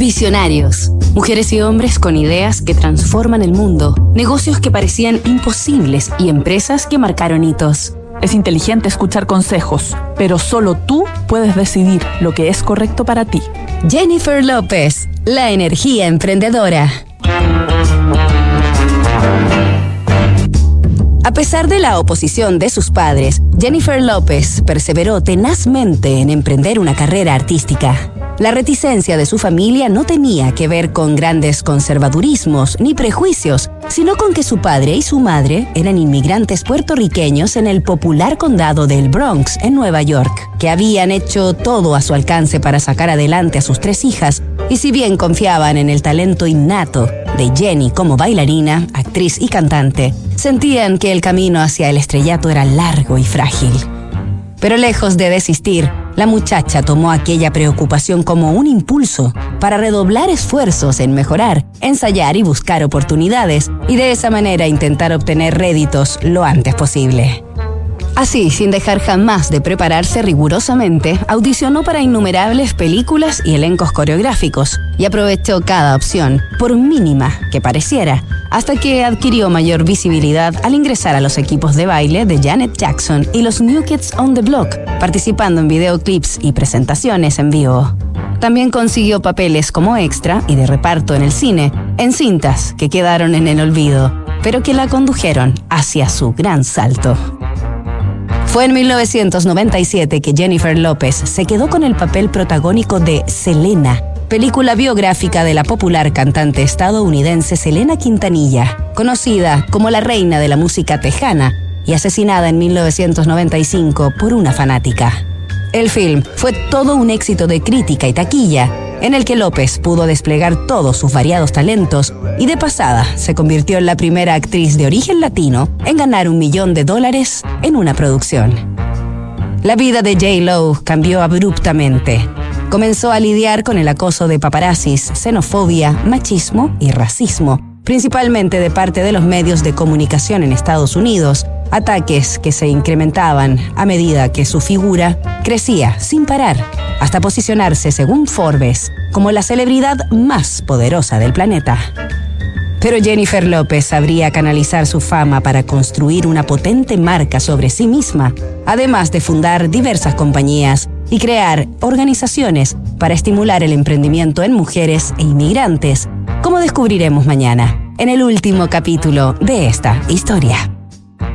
Visionarios. Mujeres y hombres con ideas que transforman el mundo, negocios que parecían imposibles y empresas que marcaron hitos. Es inteligente escuchar consejos, pero solo tú puedes decidir lo que es correcto para ti. Jennifer López, la energía emprendedora. A pesar de la oposición de sus padres, Jennifer López perseveró tenazmente en emprender una carrera artística. La reticencia de su familia no tenía que ver con grandes conservadurismos ni prejuicios, sino con que su padre y su madre eran inmigrantes puertorriqueños en el popular condado del Bronx, en Nueva York, que habían hecho todo a su alcance para sacar adelante a sus tres hijas, y si bien confiaban en el talento innato de Jenny como bailarina, actriz y cantante, sentían que el camino hacia el estrellato era largo y frágil. Pero lejos de desistir, la muchacha tomó aquella preocupación como un impulso para redoblar esfuerzos en mejorar, ensayar y buscar oportunidades y de esa manera intentar obtener réditos lo antes posible. Así, sin dejar jamás de prepararse rigurosamente, audicionó para innumerables películas y elencos coreográficos y aprovechó cada opción, por mínima que pareciera, hasta que adquirió mayor visibilidad al ingresar a los equipos de baile de Janet Jackson y los New Kids on the Block, participando en videoclips y presentaciones en vivo. También consiguió papeles como extra y de reparto en el cine, en cintas que quedaron en el olvido, pero que la condujeron hacia su gran salto. Fue en 1997 que Jennifer López se quedó con el papel protagónico de Selena, película biográfica de la popular cantante estadounidense Selena Quintanilla, conocida como la reina de la música tejana y asesinada en 1995 por una fanática. El film fue todo un éxito de crítica y taquilla, en el que López pudo desplegar todos sus variados talentos y de pasada se convirtió en la primera actriz de origen latino en ganar un millón de dólares en una producción. La vida de J. Lo cambió abruptamente. Comenzó a lidiar con el acoso de paparazzis, xenofobia, machismo y racismo, principalmente de parte de los medios de comunicación en Estados Unidos, ataques que se incrementaban a medida que su figura crecía sin parar, hasta posicionarse, según Forbes, como la celebridad más poderosa del planeta. Pero Jennifer López sabría canalizar su fama para construir una potente marca sobre sí misma, además de fundar diversas compañías y crear organizaciones para estimular el emprendimiento en mujeres e inmigrantes, como descubriremos mañana, en el último capítulo de esta historia.